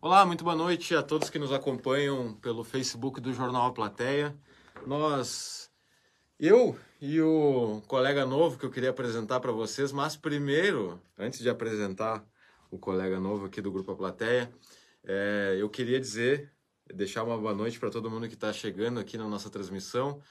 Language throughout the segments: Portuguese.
Olá, muito boa noite a todos que nos acompanham pelo Facebook do Jornal A Plateia. Nós, eu e o colega novo que eu queria apresentar para vocês, mas primeiro, antes de apresentar o colega novo aqui do Grupo A Plateia, é, eu queria dizer, deixar uma boa noite para todo mundo que está chegando aqui na nossa transmissão.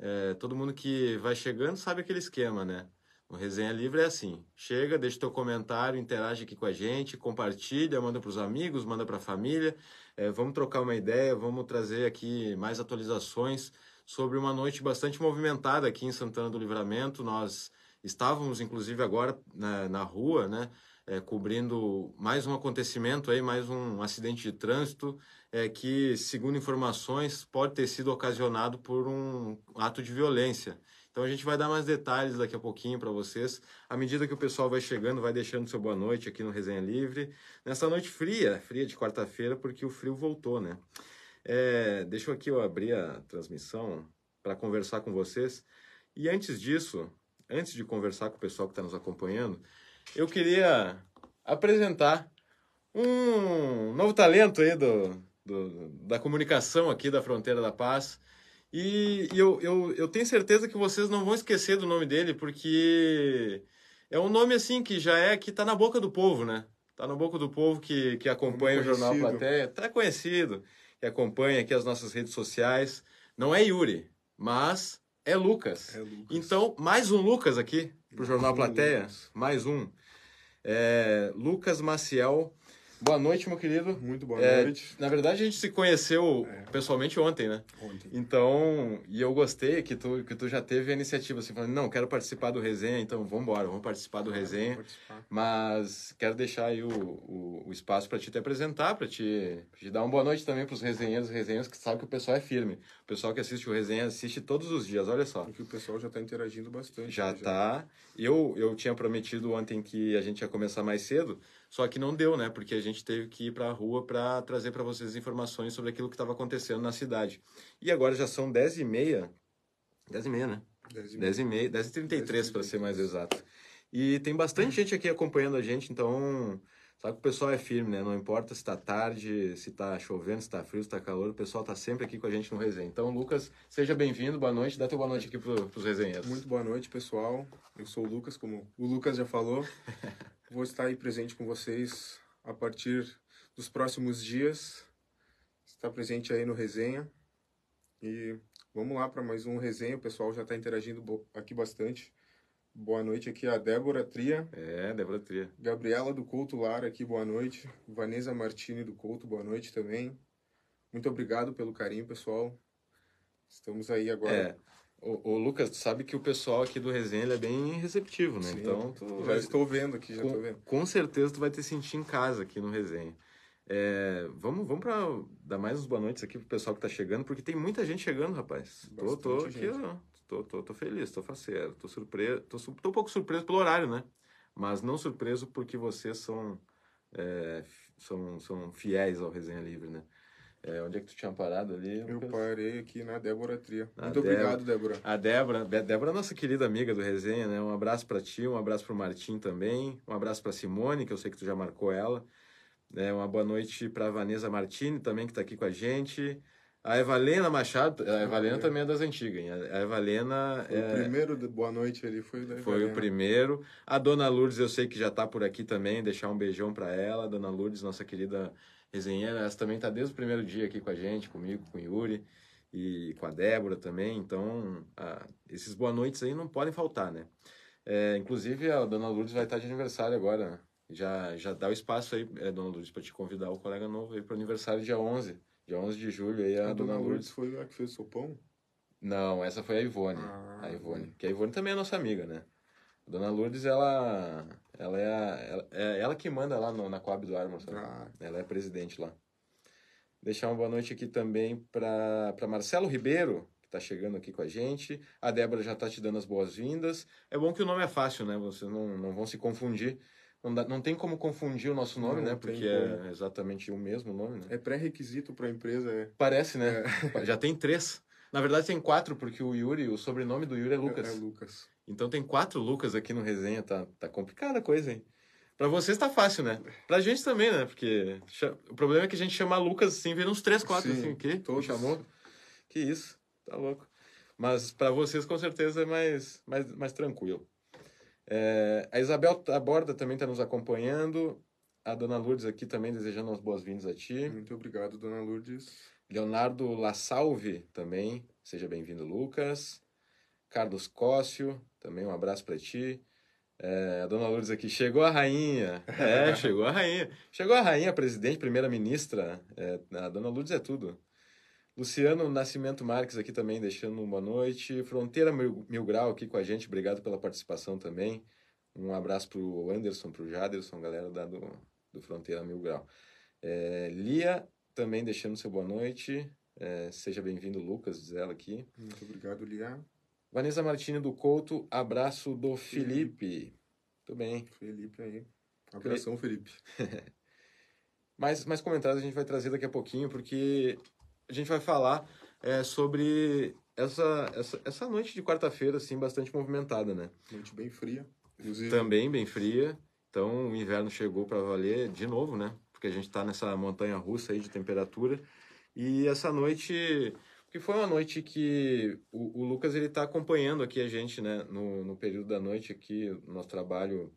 É, todo mundo que vai chegando sabe aquele esquema, né? O Resenha Livre é assim: chega, deixa teu comentário, interage aqui com a gente, compartilha, manda para os amigos, manda para a família. É, vamos trocar uma ideia, vamos trazer aqui mais atualizações sobre uma noite bastante movimentada aqui em Santana do Livramento. Nós estávamos, inclusive, agora na, na rua, né? É, cobrindo mais um acontecimento aí, mais um acidente de trânsito é, que, segundo informações, pode ter sido ocasionado por um ato de violência. Então a gente vai dar mais detalhes daqui a pouquinho para vocês. À medida que o pessoal vai chegando, vai deixando seu boa noite aqui no Resenha Livre. Nessa noite fria, fria de quarta-feira, porque o frio voltou, né? É, deixa eu aqui eu abrir a transmissão para conversar com vocês. E antes disso, antes de conversar com o pessoal que está nos acompanhando, eu queria apresentar um novo talento aí do, do, da comunicação aqui da Fronteira da Paz. E, eu, eu, eu tenho certeza que vocês não vão esquecer do nome dele, porque é um nome assim que já é que tá na boca do povo, né? Tá na boca do povo que, que acompanha o Jornal Plateia. Tá conhecido, que acompanha aqui as nossas redes sociais. Não é Yuri, mas é Lucas. É Lucas. Então, mais um Lucas aqui pro Jornal Plateia. Mais um. É, Lucas Maciel. Boa noite, meu querido. Muito boa É, noite. Na verdade, a gente se conheceu É. pessoalmente ontem, né? Ontem. Então, e eu gostei que tu, que tu já teve a iniciativa, assim, falando, não, quero participar do resenha, então vamos embora, vamos participar do resenha. Participar. Mas quero deixar aí o, o, o espaço para te te apresentar, para te, pra te dar uma boa noite também para os resenheiros e resenheiros que sabem que o pessoal é firme. O pessoal que assiste o resenha assiste todos os dias, olha só. Porque o pessoal já está interagindo bastante. Já né, tá. Eu, eu tinha prometido ontem que a gente ia começar mais cedo, só que não deu, né? Porque a gente teve que ir para a rua para trazer para vocês informações sobre aquilo que estava acontecendo na cidade. E agora já são 10 e meia. 10 e meia, né? 10 e 10 e meia, 10 e 33 para ser mais exato. E tem bastante gente aqui acompanhando a gente, então sabe que o pessoal é firme, né? Não importa se está tarde, se está chovendo, se está frio, se está calor, o pessoal está sempre aqui com a gente no resenha. Então, Lucas, seja bem-vindo, boa noite, dá teu boa noite aqui para os resenheiros. Muito boa noite, pessoal. Eu sou o Lucas, como o Lucas já falou. Vou estar aí presente com vocês a partir dos próximos dias. Está presente aí no resenha. E vamos lá para mais um resenha. O pessoal já está interagindo aqui bastante. Boa noite aqui a Débora Tria, É, Débora Tria. Gabriela do Couto Lara aqui, boa noite. Vanessa Martini do Couto, boa noite também. Muito obrigado pelo carinho, pessoal. Estamos aí agora. É. O, o Lucas, tu sabe que o pessoal aqui do resenha é bem receptivo, né? Sim, então, já vai- estou vendo aqui, já com, vendo. com certeza tu vai te sentir em casa aqui no resenha. É, vamos vamos para dar mais uns boa noites aqui pro pessoal que tá chegando, porque tem muita gente chegando, rapaz. Tô, tô Bastante aqui, ó. Tô, tô, tô feliz, tô faceiro, tô surpreso, tô, tô um pouco surpreso pelo horário, né? Mas não surpreso porque vocês são, é, são, são fiéis ao Resenha Livre, né? É, onde é que tu tinha parado ali? Eu parei aqui na Débora Tria. Na Muito obrigado, Débora. A Débora, Débora é nossa querida amiga do Resenha, né? Um abraço para ti, um abraço para o Martim também, um abraço para Simone, que eu sei que tu já marcou ela. Né? Uma boa noite para Vanessa Martini também, que está aqui com a gente. A Evalena Machado, a Evalena também é das antigas, hein? A Evalena Foi é- O primeiro de boa noite ali foi da foi o primeiro. A Dona Lourdes, eu sei que já está por aqui também, deixar um beijão para ela. Dona Lourdes, nossa querida resenheira, essa também está desde o primeiro dia aqui com a gente, comigo, com o Yuri e com a Débora também. Então, ah, esses boa noites aí não podem faltar, né? É, inclusive, a Dona Lourdes vai estar de aniversário agora. Já, já dá o espaço aí, é, Dona Lourdes, para te convidar o colega novo aí para o aniversário dia 11. Dia 11 de julho aí a, A Dona Dona Lourdes. Lourdes foi a que fez o sopão? Não, essa foi a Ivone. Ah, a Ivone. Que a Ivone também é nossa amiga, né? A Dona Lourdes, ela, ela é, a- ela, é ela que manda lá no- na Coab do sabe? Ah, Ela é presidente lá. Deixar uma boa noite aqui também para Marcelo Ribeiro, que está chegando aqui com a gente. A Débora já está te dando as boas-vindas. É bom que o nome é fácil, né? Vocês não, não vão se confundir. Não, dá- não tem como confundir o nosso nome, Não né? Porque é exatamente o mesmo nome, né? é pré-requisito para a empresa. É, Parece, né? Já tem três. Na verdade tem quatro, porque o Yuri, o sobrenome do Yuri é Lucas. É, Lucas. Então tem quatro Lucas aqui no resenha, tá, tá complicada a coisa, hein? Pra vocês tá fácil, né? Pra gente também, né? Porque o problema é que a gente chama Lucas assim, vira uns três, quatro Sim, assim, o quê? todos. Chamou? Que isso, tá louco. Mas pra vocês com certeza é mais, mais, mais tranquilo. É, a Isabel Taborda também tá nos acompanhando. A Dona Lourdes aqui também desejando as boas-vindas a ti. Muito obrigado, dona Lourdes. Leonardo La Salve também, seja bem-vindo, Lucas. Carlos Cócio, também um abraço para ti. É, a dona Lourdes aqui, chegou a rainha. É, chegou a rainha. Chegou a rainha, presidente, primeira-ministra. É, a dona Lourdes é tudo. Luciano Nascimento Marques aqui também, deixando uma boa noite. Fronteira Mil, Mil Grau aqui com a gente, obrigado pela participação também. Um abraço pro Anderson, pro Jaderson, galera da, do, do Fronteira Mil Grau. É, Lia também deixando seu boa noite. É, seja bem-vindo, Lucas, diz ela aqui. Muito obrigado, Lia. Vanessa Martini do Couto, abraço do Felipe. Tudo bem. Felipe aí. Abração, Felipe. Mais, mais comentários a gente vai trazer daqui a pouquinho, porque a gente vai falar é, sobre essa, essa, essa noite de quarta-feira, assim, bastante movimentada, né? Noite bem fria. Inclusive, Também bem fria, então o inverno chegou para valer de novo, né? Porque a gente está nessa montanha russa aí de temperatura. E essa noite, que foi uma noite que o, o Lucas ele está acompanhando aqui a gente, né? No, no período da noite aqui, no nosso trabalho,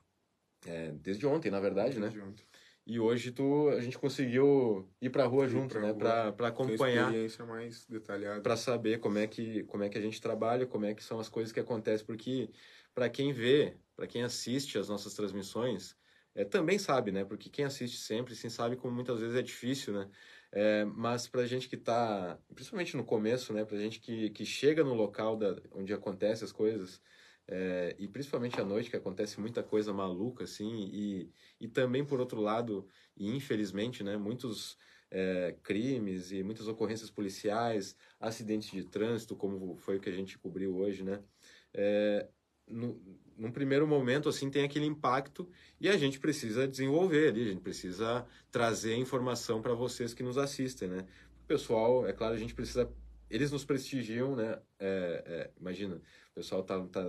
é, desde ontem, na verdade, né? de ontem. E hoje tu, a gente conseguiu ir pra rua junto, pra né? rua. Pra, pra acompanhar, experiência mais detalhada. pra saber como é, que, como é que a gente trabalha, como é que são as coisas que acontecem. Porque pra quem vê, pra quem assiste as nossas transmissões, é, também sabe, né? Porque quem assiste sempre, sim, sabe como muitas vezes é difícil, né? É, mas pra gente que tá, principalmente no começo, né? Pra gente que, que chega no local da, onde acontecem as coisas, é, e principalmente à noite, que acontece muita coisa maluca, assim, e, e também, por outro lado, e infelizmente, né, muitos é, crimes e muitas ocorrências policiais, acidentes de trânsito, como foi o que a gente cobriu hoje, né, é, no, num primeiro momento, assim, tem aquele impacto e a gente precisa desenvolver ali, a gente precisa trazer informação para vocês que nos assistem, né. O pessoal, é claro, a gente precisa... Eles nos prestigiam, né? É, é, imagina, pessoal tá, tá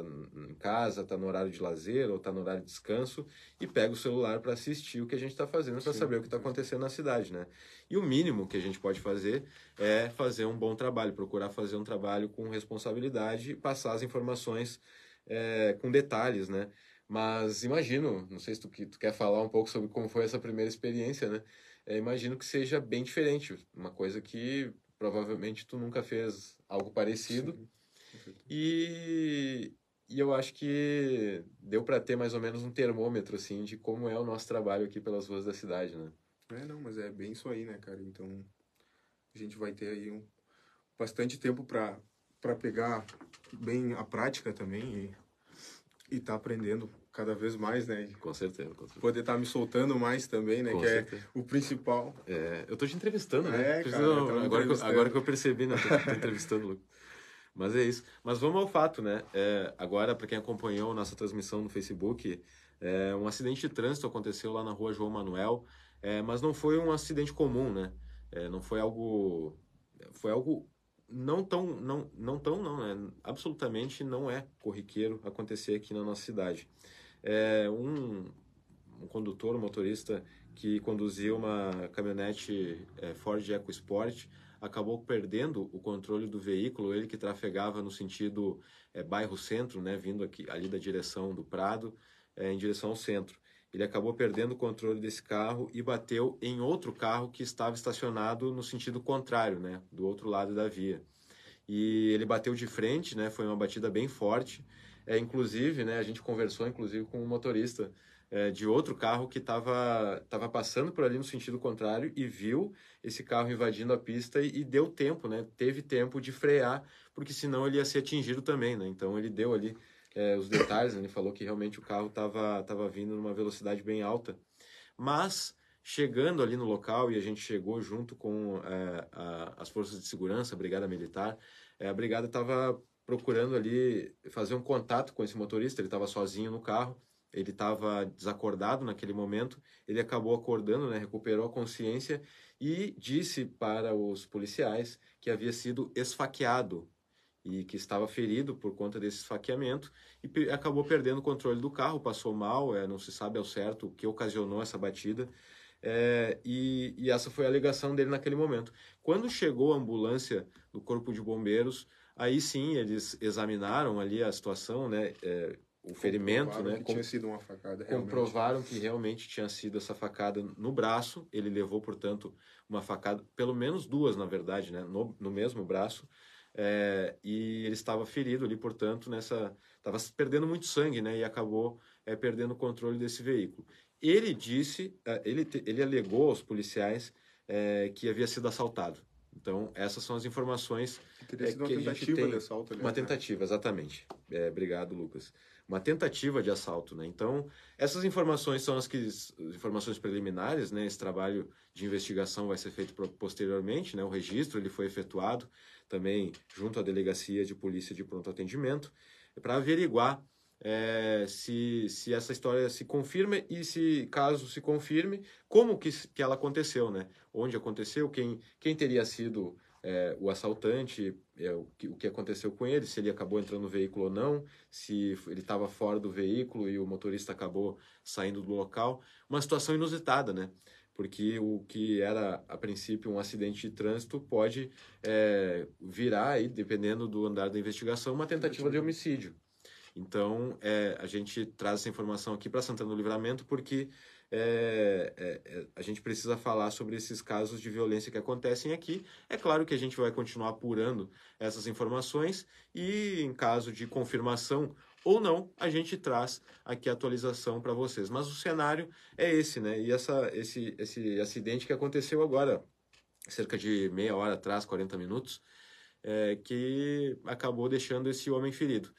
em casa, tá no horário de lazer ou tá no horário de descanso e pega o celular para assistir o que a gente está fazendo para saber o que está acontecendo na cidade, né? E o mínimo que a gente pode fazer é fazer um bom trabalho, procurar fazer um trabalho com responsabilidade e passar as informações é, com detalhes, né? Mas imagino, não sei se tu, que- tu quer falar um pouco sobre como foi essa primeira experiência, né? É, imagino que seja bem diferente, uma coisa que provavelmente tu nunca fez algo parecido. Sim, E, e eu acho que deu para ter mais ou menos um termômetro assim de como é o nosso trabalho aqui pelas ruas da cidade, né? É, não, mas é bem isso aí, né, cara? Então, a gente vai ter aí um, bastante tempo para para pegar bem a prática também e, e tá aprendendo cada vez mais, né? Com certeza, com certeza. poder estar me soltando mais também, né? Com que certeza. é o principal. É, eu tô te entrevistando, né? É, cara, agora, que, eu- agora que eu percebi, né? Tô, tô entrevistando Lucas. Mas é isso. Mas vamos ao fato, né? É, agora, para quem acompanhou nossa transmissão no Facebook, é, um acidente de trânsito aconteceu lá na rua João Manuel, é, mas não foi um acidente comum, né? É, não foi algo. Foi algo não tão. Não, não tão, não, né? Absolutamente não é corriqueiro acontecer aqui na nossa cidade. É, um, um condutor, um motorista que conduzia uma caminhonete é, Ford EcoSport acabou perdendo o controle do veículo, ele que trafegava no sentido é, bairro-centro, né, vindo aqui ali da direção do Prado, é, em direção ao centro. Ele acabou perdendo o controle desse carro e bateu em outro carro que estava estacionado no sentido contrário, né, do outro lado da via. E ele bateu de frente, né, foi uma batida bem forte. É, inclusive, né, a gente conversou inclusive com um motorista é, de outro carro que estava tava passando por ali no sentido contrário e viu esse carro invadindo a pista e, e deu tempo, né? Teve tempo de frear, porque senão ele ia ser atingido também, né? Então ele deu ali é, os detalhes, né? ele falou que realmente o carro estava tava vindo numa velocidade bem alta. Mas chegando ali no local e a gente chegou junto com é, a, as forças de segurança, a brigada militar, é, a brigada estava procurando ali fazer um contato com esse motorista, ele estava sozinho no carro, ele estava desacordado naquele momento, ele acabou acordando, né, recuperou a consciência e disse para os policiais que havia sido esfaqueado. e que estava ferido por conta desse esfaqueamento e acabou perdendo o controle do carro, passou mal, é, não se sabe ao certo o que ocasionou essa batida. É, e, e, essa foi a alegação dele naquele momento. Quando chegou a ambulância do Corpo de Bombeiros, aí sim eles examinaram ali a situação, né? É, o ferimento, né? Que tinha sido uma facada. Realmente. Comprovaram que realmente tinha sido essa facada no braço. Ele levou, portanto, uma facada, pelo menos duas, na verdade, né? No, no mesmo braço. É, e ele estava ferido ali, portanto, nessa. Estava perdendo muito sangue, né? E acabou é, perdendo o controle desse veículo. Ele disse, é, ele, ele alegou aos policiais é, que havia sido assaltado. Então, essas são as informações é, uma que tentativa a gente tem. De assalto, aliás, uma né? tentativa, exatamente. É, obrigado, Lucas. Uma tentativa de assalto, né? Então, essas informações são as que informações preliminares, né? Esse trabalho de investigação vai ser feito posteriormente, né? O registro ele foi efetuado também junto à delegacia de polícia de pronto atendimento para averiguar é, se, se essa história se confirma e se caso se confirme, como que, que ela aconteceu, né? Onde aconteceu, quem, quem teria sido é, o assaltante, é, o, que, o que aconteceu com ele, se ele acabou entrando no veículo ou não, se ele estava fora do veículo e o motorista acabou saindo do local. Uma situação inusitada, né? Porque o que era a princípio um acidente de trânsito pode é, virar, aí, dependendo do andar da investigação, uma tentativa de homicídio. Então, é, a gente traz essa informação aqui para Santana do Livramento porque é, é, é, a gente precisa falar sobre esses casos de violência que acontecem aqui. É claro que a gente vai continuar apurando essas informações e, em caso de confirmação ou não, a gente traz aqui a atualização para vocês. Mas o cenário é esse, né? E essa, esse, esse acidente que aconteceu agora, cerca de meia hora atrás, 40 minutos, é, que acabou deixando esse homem ferido.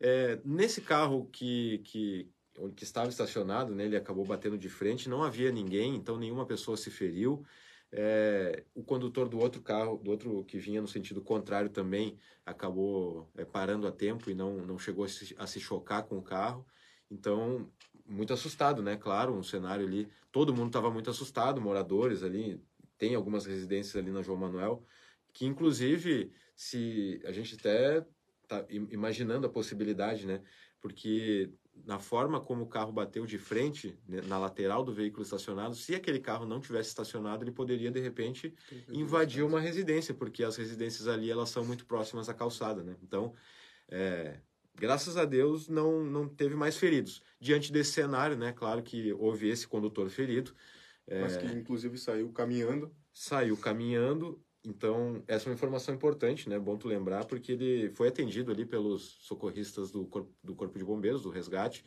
É, nesse carro que, que, que estava estacionado, né, ele acabou batendo de frente, não havia ninguém, então nenhuma pessoa se feriu. É, o condutor do outro carro, do outro que vinha no sentido contrário também, acabou é, parando a tempo e não, não chegou a se, a se chocar com o carro. Então, muito assustado, né? Claro, um cenário ali, todo mundo estava muito assustado, moradores ali, tem algumas residências ali na João Manuel, que inclusive, se a gente até tá imaginando a possibilidade, né? Porque na forma como o carro bateu de frente, né, na lateral do veículo estacionado, se aquele carro não tivesse estacionado, ele poderia de repente invadir uma residência, porque as residências ali elas são muito próximas à calçada, né? Então, é, graças a Deus não não teve mais feridos. Diante desse cenário, né? Claro que houve esse condutor ferido. É, Mas que inclusive saiu caminhando. Saiu caminhando então, essa é uma informação importante, né? Bom tu lembrar, porque ele foi atendido ali pelos socorristas do Corpo, do corpo de Bombeiros, do resgate.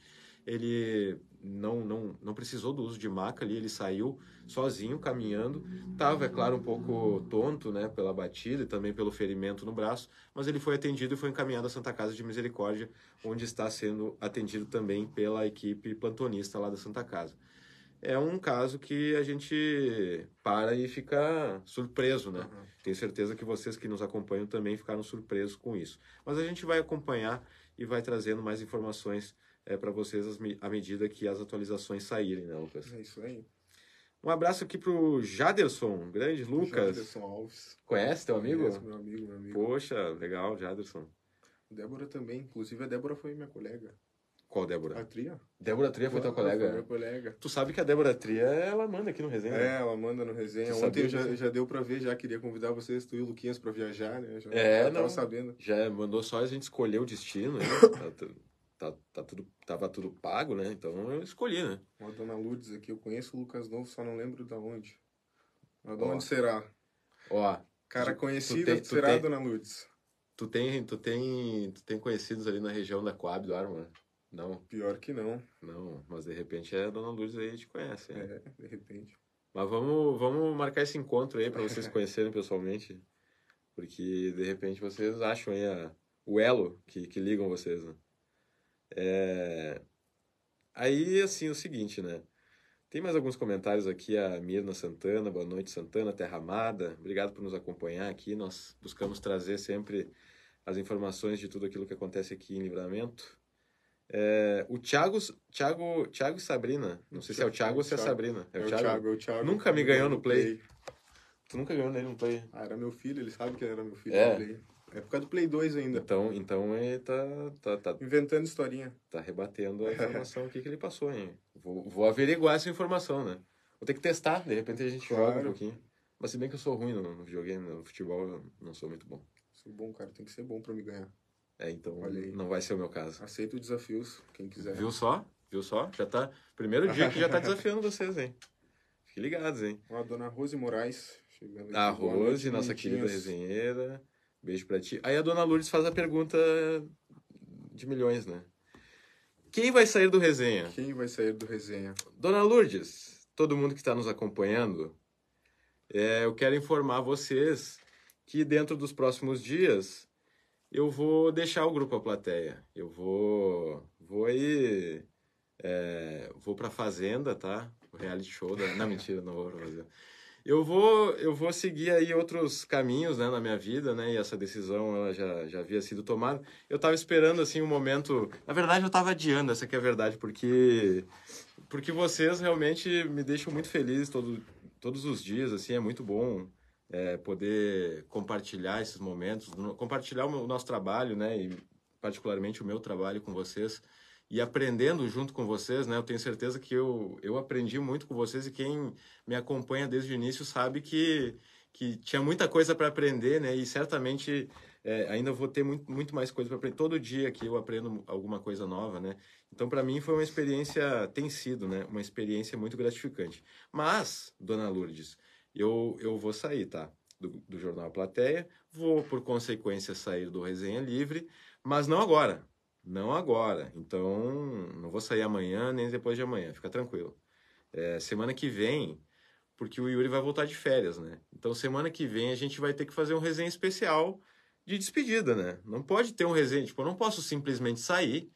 Ele não, não, não precisou do uso de maca ali, ele saiu sozinho, caminhando. Estava, é claro, um pouco tonto, né? Pela batida e também pelo ferimento no braço, mas ele foi atendido e foi encaminhado à Santa Casa de Misericórdia, onde está sendo atendido também pela equipe plantonista lá da Santa Casa é um caso que a gente para e fica surpreso, né? Uhum. Tenho certeza que vocês que nos acompanham também ficaram surpresos com isso. Mas a gente vai acompanhar e vai trazendo mais informações é, para vocês à medida que as atualizações saírem, né, Lucas? É isso aí. Um abraço aqui pro Jaderson, grande Lucas. Jaderson Alves. Conhece teu amigo? Conhece meu amigo, meu amigo. Poxa, legal, Jaderson. Débora também. Inclusive, a Débora foi minha colega. Qual Débora? A Tria. Débora Tria foi tua colega? Foi minha colega. Tu sabe que a Débora Tria, ela manda aqui no resenha. É, ela manda no resenha. Tu Ontem já, já deu pra ver, já queria convidar vocês, tu e o Luquinhas, pra viajar, né? Já, é, já não. tava sabendo. Já mandou só a gente escolher o destino, né? tá, tá, tá, tudo, tava tudo pago, né? Então eu escolhi, né? Uma dona Lourdes aqui, eu conheço o Lucas Novo, só não lembro da onde. Mas de onde será? Ó. Cara conhecida, será tem, dona Lourdes? Tu tem, tu, tem, tu tem conhecidos ali na região da Coab do Arma, né? Não? Pior que não. Não, mas de repente a Dona Lourdes aí te conhece. Né? É, de repente. Mas vamos, vamos marcar esse encontro aí para vocês conhecerem pessoalmente. Porque de repente vocês acham aí a, o elo que, que ligam vocês, né? É... Aí, assim, o seguinte, né? Tem mais alguns comentários aqui, a Mirna Santana, boa noite Santana, Terra Amada, obrigado por nos acompanhar aqui, nós buscamos trazer sempre as informações de tudo aquilo que acontece aqui em Livramento. É, o Thiago, Thiago, Thiago e Sabrina. Não sei se é o Thiago ou se é a Sabrina. É o, é Thiago? Thiago, é o Thiago. Nunca me ganhou no play. play. Tu nunca ganhou nele no play. Ah, era meu filho, ele sabe que era meu filho é. no play. Época do Play 2 ainda. Então, então ele tá, tá, tá, Inventando historinha. tá rebatendo a informação aqui que ele passou, hein? Vou, vou averiguar essa informação, né? Vou ter que testar, de repente a gente joga um Claro. pouquinho. Mas se bem que eu sou ruim no, no videogame, no futebol, eu não sou muito bom. Sou bom, cara. Tem que ser bom pra me ganhar. É, então não vai ser o meu caso. Aceito desafios, quem quiser. Viu só? Viu só? Já tá. Primeiro dia que já tá desafiando vocês, hein? Fiquem ligados, hein? Ó, a dona Rose Moraes. Chegando aqui. A Boa Rose, noite, nossa querida resenheira. Beijo pra ti. Aí a dona Lourdes faz a pergunta de milhões, né? Quem vai sair do resenha? Quem vai sair do resenha? Dona Lourdes, todo mundo que está nos acompanhando, é, eu quero informar vocês que dentro dos próximos dias eu vou deixar o grupo A Plateia. Eu vou, vou aí, é, vou pra Fazenda, tá? O reality show da... Não, mentira, não vou pra Fazenda. Eu vou, eu vou seguir aí outros caminhos, né, na minha vida, né? E essa decisão ela já, já havia sido tomada. Eu estava esperando assim um momento. Na verdade, eu estava adiando, essa é a verdade, porque porque vocês realmente me deixam muito feliz todo, todos os dias, assim, é muito bom é, poder compartilhar esses momentos, compartilhar o, meu- o nosso trabalho, né, e particularmente o meu trabalho com vocês e aprendendo junto com vocês, né, eu tenho certeza que eu, eu aprendi muito com vocês e quem me acompanha desde o início sabe que, que tinha muita coisa para aprender, né, e certamente é, ainda vou ter muito, muito mais coisa para aprender. Todo dia que eu aprendo alguma coisa nova, né, então, para mim, foi uma experiência, tem sido, né? Uma experiência muito gratificante. Mas, dona Lourdes, eu, eu vou sair, tá? Do, do Jornal Plateia, vou, por consequência, sair do Resenha Livre, mas não agora. Não agora. Então, não vou sair amanhã nem depois de amanhã, fica tranquilo. É, semana que vem, porque o Yuri vai voltar de férias, né? Então, semana que vem a gente vai ter que fazer um resenha especial de despedida, né? Não pode ter um resenha, tipo, eu não posso simplesmente sair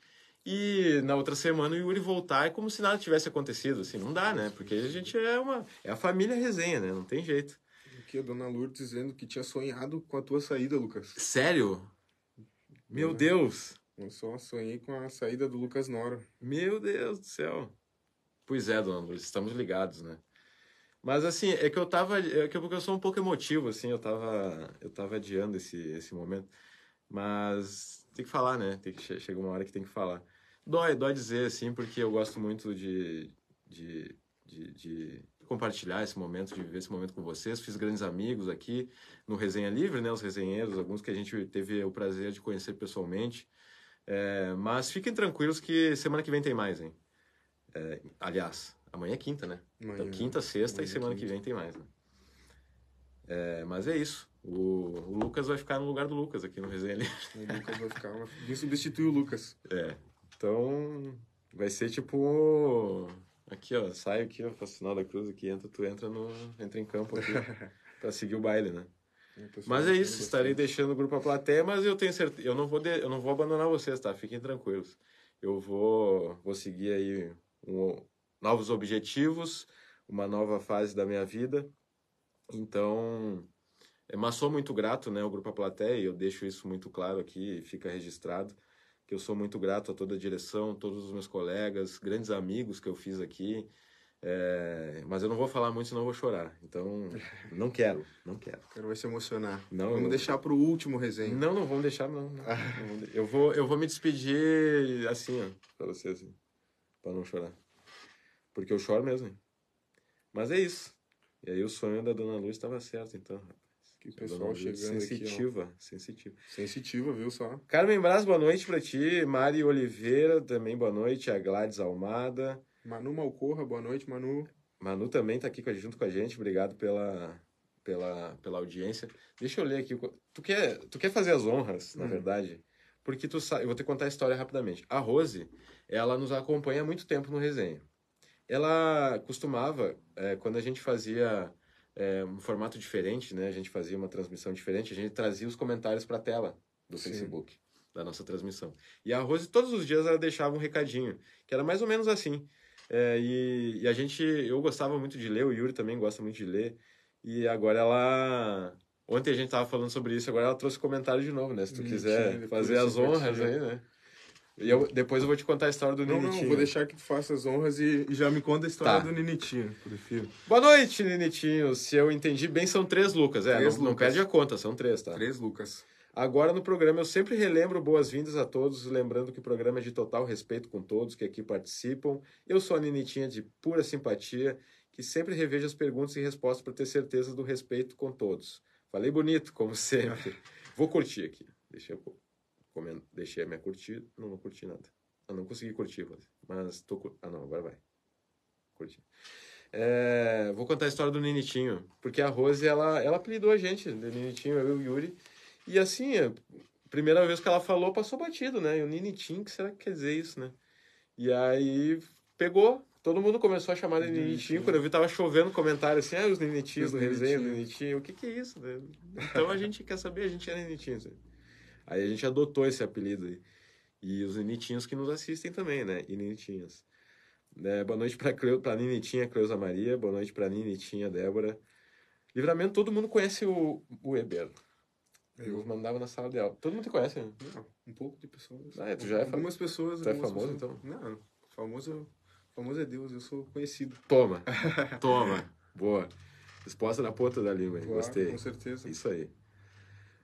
e na outra semana o Yuri voltar é como se nada tivesse acontecido, assim, não dá, né? Porque a gente é uma é a família resenha, né? Não tem jeito. Aqui a dona Lourdes dizendo que tinha sonhado com a tua saída, Lucas. Sério? Meu. Deus. Eu só sonhei com a saída do Lucas Noro. Meu Deus do céu. Pois é, dona Lourdes, estamos ligados, né? Mas assim, é que eu tava, é que eu, porque eu sou um pouco emotivo assim, eu tava eu tava adiando esse esse momento. Mas tem que falar, né? Tem que che- chega uma hora que tem que falar. Dói, dói dizer assim, porque eu gosto muito de, de, de, de compartilhar esse momento, de viver esse momento com vocês. Fiz grandes amigos aqui no Resenha Livre, né? Os resenheiros, alguns que a gente teve o prazer de conhecer pessoalmente. É, mas fiquem tranquilos que semana que vem tem mais, hein? É, aliás, amanhã é quinta, né? Amanhã, Então, quinta, sexta e é semana que quinta. vem tem mais, né? É, mas é isso. O, o Lucas vai ficar no lugar do Lucas aqui no Resenha Livre. O Lucas vai ficar. vir substituir o Lucas. É. Então, vai ser tipo. Aqui, ó. Sai aqui, ó. Faço o sinal da cruz aqui. Entra, tu entra, no, entra em campo aqui pra seguir o baile, né? O pessoal Mas é isso. Estarei deixando o grupo a plateia, mas eu tenho certeza. Eu não vou, de- eu não vou abandonar vocês, tá? Fiquem tranquilos. Eu vou, vou seguir aí um- novos objetivos, uma nova fase da minha vida. Então, é, mas sou muito grato, né, ao Grupo A Plateia, e eu deixo isso muito claro aqui, fica registrado, que eu sou muito grato a toda a direção, todos os meus colegas, grandes amigos que eu fiz aqui, é, mas eu não vou falar muito, senão eu vou chorar. Então, não quero, não quero. O cara vai se emocionar. Não, Vamos eu- deixar pro último resenha. Não, não vamos deixar, não. não. De- Eu vou, eu vou me despedir assim, ó, pra você, assim, pra não chorar. Porque eu choro mesmo, hein? Mas é isso. E aí o sonho da Dona Luz estava certo, então. Que A pessoal chegando aqui, sensitiva, sensitiva. Sensitiva, viu só? Carmen Braz, boa noite pra ti. Mari Oliveira, também boa noite. A Gladys Almada. Manu Malcorra, boa noite, Manu. Manu também tá aqui junto com a gente. Obrigado pela, pela, pela audiência. Deixa eu ler aqui. o- Tu quer, tu quer fazer as honras, na Hum. verdade? Porque tu sabe. Eu vou te contar a história rapidamente. A Rose, ela nos acompanha há muito tempo no resenha. Ela costumava, é, quando a gente fazia é, um formato diferente, né? A gente fazia uma transmissão diferente, a gente trazia os comentários para a tela do Sim. Facebook, da nossa transmissão. E a Rose, todos os dias, ela deixava um recadinho, que era mais ou menos assim. É, e, e a gente, eu gostava muito de ler, o Yuri também gosta muito de ler. E agora ela. Ontem a gente tava falando sobre isso, agora ela trouxe comentário de novo, né? Se tu Ninitinho, quiser fazer as honras aí, né? E eu, depois eu vou te contar a história do Não, não, Ninitinho. vou deixar que tu faça as honras e, e já me conta a história Tá. do Ninitinho, prefiro. Boa noite, Ninitinho. Se eu entendi bem, são três Lucas. É, Três não, não Lucas. perde a conta, são três, tá? Três Lucas. Agora no programa eu sempre relembro boas-vindas a todos, lembrando que o programa é de total respeito com todos que aqui participam. Eu sou a Ninitinha de pura simpatia, que sempre revejo as perguntas e respostas para ter certeza do respeito com todos. Falei bonito, como sempre. Vou curtir aqui. Deixa eu Deixei a minha curtida. Não, não curti nada. Ah, não consegui curtir, Rose. Mas tô. Ah, não, agora vai. Curti. É, vou contar a história do Ninitinho. Porque a Rose, ela, ela apelidou a gente, do Ninitinho, eu e o Yuri. E assim, a primeira vez que ela falou, passou batido, né? E o Ninitinho, que será que quer dizer isso, né? E aí pegou. Todo mundo começou a chamar de Ninitinho. Quando eu vi, tava chovendo comentário assim, ah, os Ninitinhos do resenha, Ninitinho. O que que é isso? Né? Então a gente quer saber, a gente é Ninitinho. Assim. Aí a gente adotou esse apelido aí. E os Ninitinhos que nos assistem também, né? E Ninitinhas. É, boa noite pra, Cleo, pra Ninitinha Cleusa Maria. Boa noite pra Ninitinha Débora. Livramento, todo mundo conhece o, o Eber. Eu mandava na sala de aula. Todo mundo te conhece, né? Não, um pouco de pessoas. Ah, é, tu já é Algumas pessoas. Tu é famoso, pessoas. então? Não, famoso, famoso é Deus, eu sou conhecido. Toma, toma. Boa. Resposta na ponta da língua? Claro, Gostei. Com certeza. Isso aí.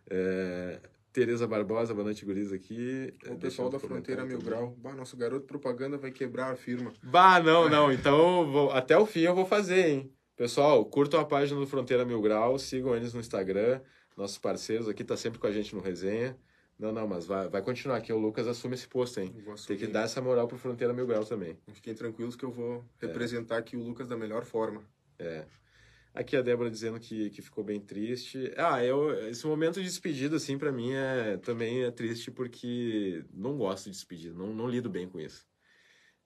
É... Tereza Barbosa, boa noite, guris aqui. O pessoal da Fronteira Mil também. Grau. Bah, nosso garoto propaganda vai quebrar a firma. Bah, não, não. Então, vou- até o fim eu vou fazer, hein? Pessoal, curtam a página do Fronteira Mil Grau, sigam eles no Instagram. Nossos parceiros aqui tá sempre com a gente no resenha. Não, não, mas vai, vai continuar aqui. O Lucas assume esse posto, hein? Tem que dar essa moral pro Fronteira Mil Grau também. Fiquem tranquilos que eu vou É. representar aqui o Lucas da melhor forma. Aqui a Débora dizendo que, que ficou bem triste. Ah, eu, esse momento de despedida, assim, pra mim é, também é triste porque não gosto de despedida, não, não lido bem com isso.